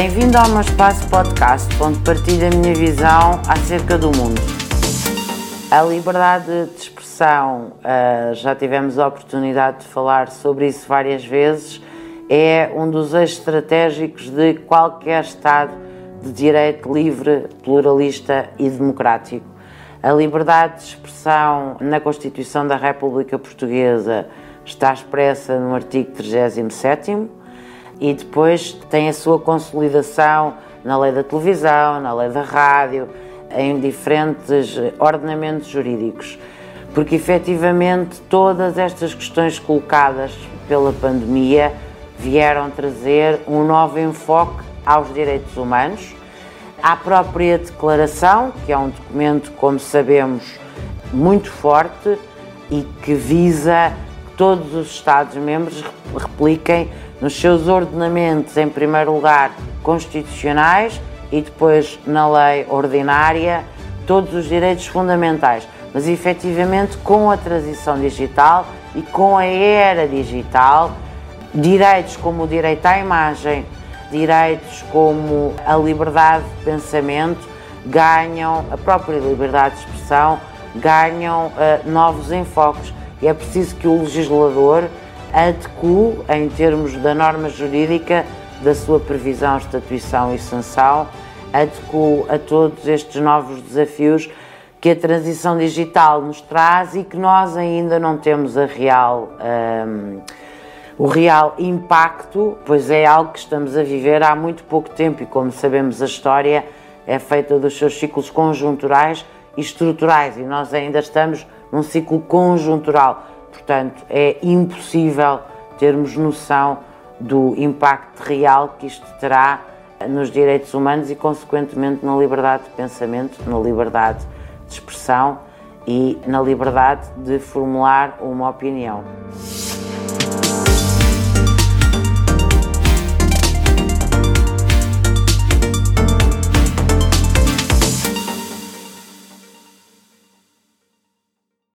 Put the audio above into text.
Bem-vindo ao meu espaço podcast, onde partilho a minha visão acerca do mundo. A liberdade de expressão, uh, já tivemos a oportunidade de falar sobre isso várias vezes, é um dos eixos estratégicos de qualquer Estado de direito livre, pluralista e democrático. A liberdade de expressão na Constituição da República Portuguesa está expressa no artigo 37 e depois tem a sua consolidação na lei da televisão, na lei da rádio, em diferentes ordenamentos jurídicos. Porque efetivamente todas estas questões colocadas pela pandemia vieram trazer um novo enfoque aos direitos humanos, à própria declaração, que é um documento, como sabemos, muito forte e que visa todos os Estados-membros repliquem nos seus ordenamentos, em primeiro lugar, constitucionais e depois na lei ordinária, todos os direitos fundamentais. Mas efetivamente, com a transição digital e com a era digital, direitos como o direito à imagem, direitos como a liberdade de pensamento ganham, a própria liberdade de expressão, ganham uh, novos enfoques. E é preciso que o legislador adeque, em termos da norma jurídica, da sua previsão, estatuição e sanção, adeque a todos estes novos desafios que a transição digital nos traz e que nós ainda não temos a real, um, o real impacto, pois é algo que estamos a viver há muito pouco tempo e, como sabemos, a história é feita dos seus ciclos conjunturais e estruturais e nós ainda estamos num ciclo conjuntural. Portanto, é impossível termos noção do impacto real que isto terá nos direitos humanos e, consequentemente, na liberdade de pensamento, na liberdade de expressão e na liberdade de formular uma opinião.